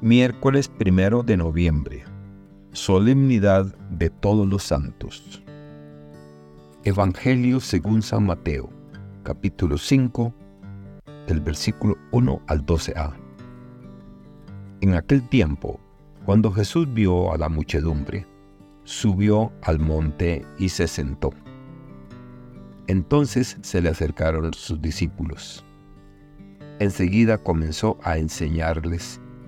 Miércoles primero de noviembre. Solemnidad de todos los santos. Evangelio según San Mateo, capítulo 5, del versículo 1 al 12a. En aquel tiempo, cuando Jesús vio a la muchedumbre, subió al monte y se sentó. Entonces se le acercaron sus discípulos. Enseguida comenzó a enseñarles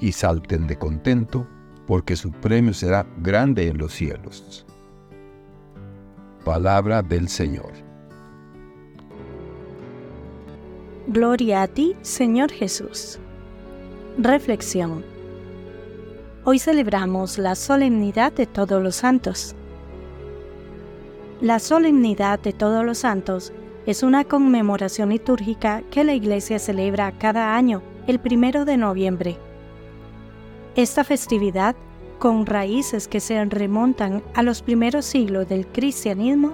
y salten de contento, porque su premio será grande en los cielos. Palabra del Señor. Gloria a ti, Señor Jesús. Reflexión. Hoy celebramos la solemnidad de todos los santos. La solemnidad de todos los santos es una conmemoración litúrgica que la Iglesia celebra cada año, el primero de noviembre esta festividad, con raíces que se remontan a los primeros siglos del cristianismo,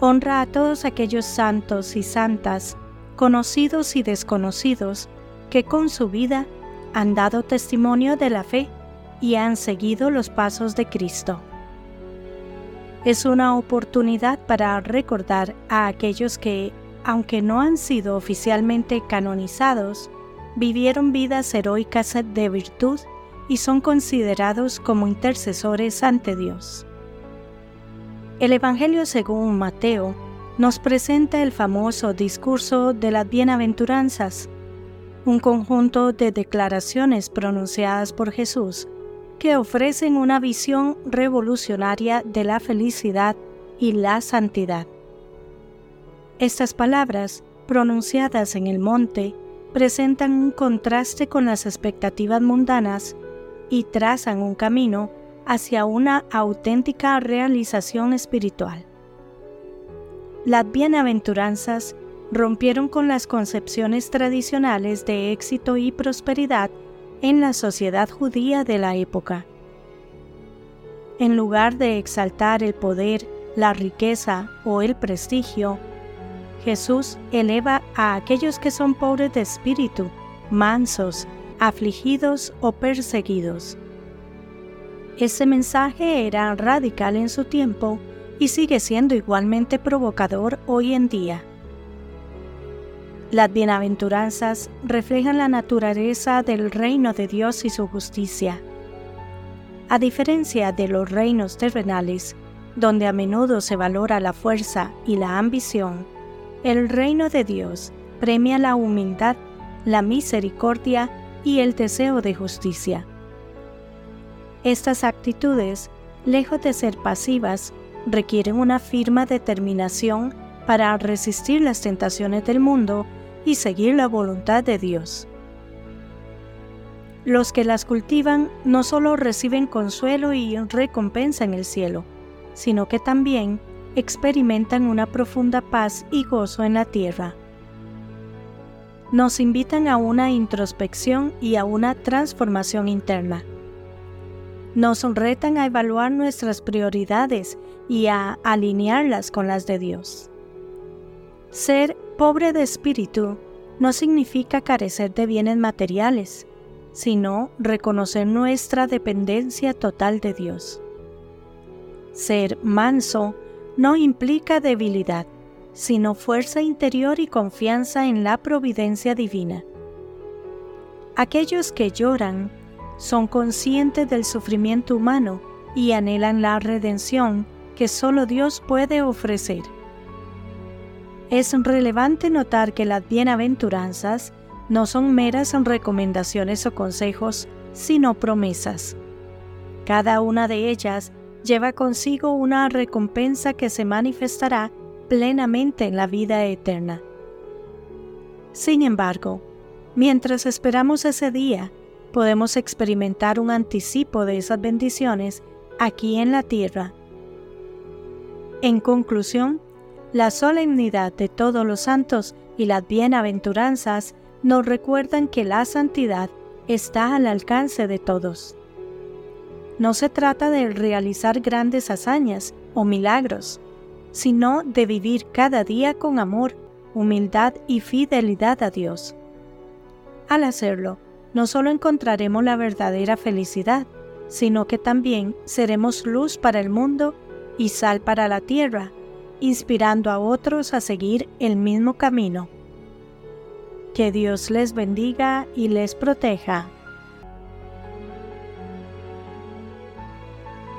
honra a todos aquellos santos y santas, conocidos y desconocidos, que con su vida han dado testimonio de la fe y han seguido los pasos de Cristo. Es una oportunidad para recordar a aquellos que, aunque no han sido oficialmente canonizados, vivieron vidas heroicas de virtud y son considerados como intercesores ante Dios. El Evangelio según Mateo nos presenta el famoso discurso de las bienaventuranzas, un conjunto de declaraciones pronunciadas por Jesús que ofrecen una visión revolucionaria de la felicidad y la santidad. Estas palabras, pronunciadas en el monte, presentan un contraste con las expectativas mundanas y trazan un camino hacia una auténtica realización espiritual. Las bienaventuranzas rompieron con las concepciones tradicionales de éxito y prosperidad en la sociedad judía de la época. En lugar de exaltar el poder, la riqueza o el prestigio, Jesús eleva a aquellos que son pobres de espíritu, mansos, afligidos o perseguidos. Ese mensaje era radical en su tiempo y sigue siendo igualmente provocador hoy en día. Las bienaventuranzas reflejan la naturaleza del reino de Dios y su justicia. A diferencia de los reinos terrenales, donde a menudo se valora la fuerza y la ambición, el reino de Dios premia la humildad, la misericordia y el deseo de justicia. Estas actitudes, lejos de ser pasivas, requieren una firme determinación para resistir las tentaciones del mundo y seguir la voluntad de Dios. Los que las cultivan no solo reciben consuelo y recompensa en el cielo, sino que también experimentan una profunda paz y gozo en la tierra nos invitan a una introspección y a una transformación interna. Nos retan a evaluar nuestras prioridades y a alinearlas con las de Dios. Ser pobre de espíritu no significa carecer de bienes materiales, sino reconocer nuestra dependencia total de Dios. Ser manso no implica debilidad, sino fuerza interior y confianza en la providencia divina. Aquellos que lloran son conscientes del sufrimiento humano y anhelan la redención que solo Dios puede ofrecer. Es relevante notar que las bienaventuranzas no son meras recomendaciones o consejos, sino promesas. Cada una de ellas lleva consigo una recompensa que se manifestará plenamente en la vida eterna. Sin embargo, mientras esperamos ese día, podemos experimentar un anticipo de esas bendiciones aquí en la tierra. En conclusión, la solemnidad de todos los santos y las bienaventuranzas nos recuerdan que la santidad está al alcance de todos. No se trata de realizar grandes hazañas o milagros, sino de vivir cada día con amor, humildad y fidelidad a Dios. Al hacerlo, no solo encontraremos la verdadera felicidad, sino que también seremos luz para el mundo y sal para la tierra, inspirando a otros a seguir el mismo camino. Que Dios les bendiga y les proteja.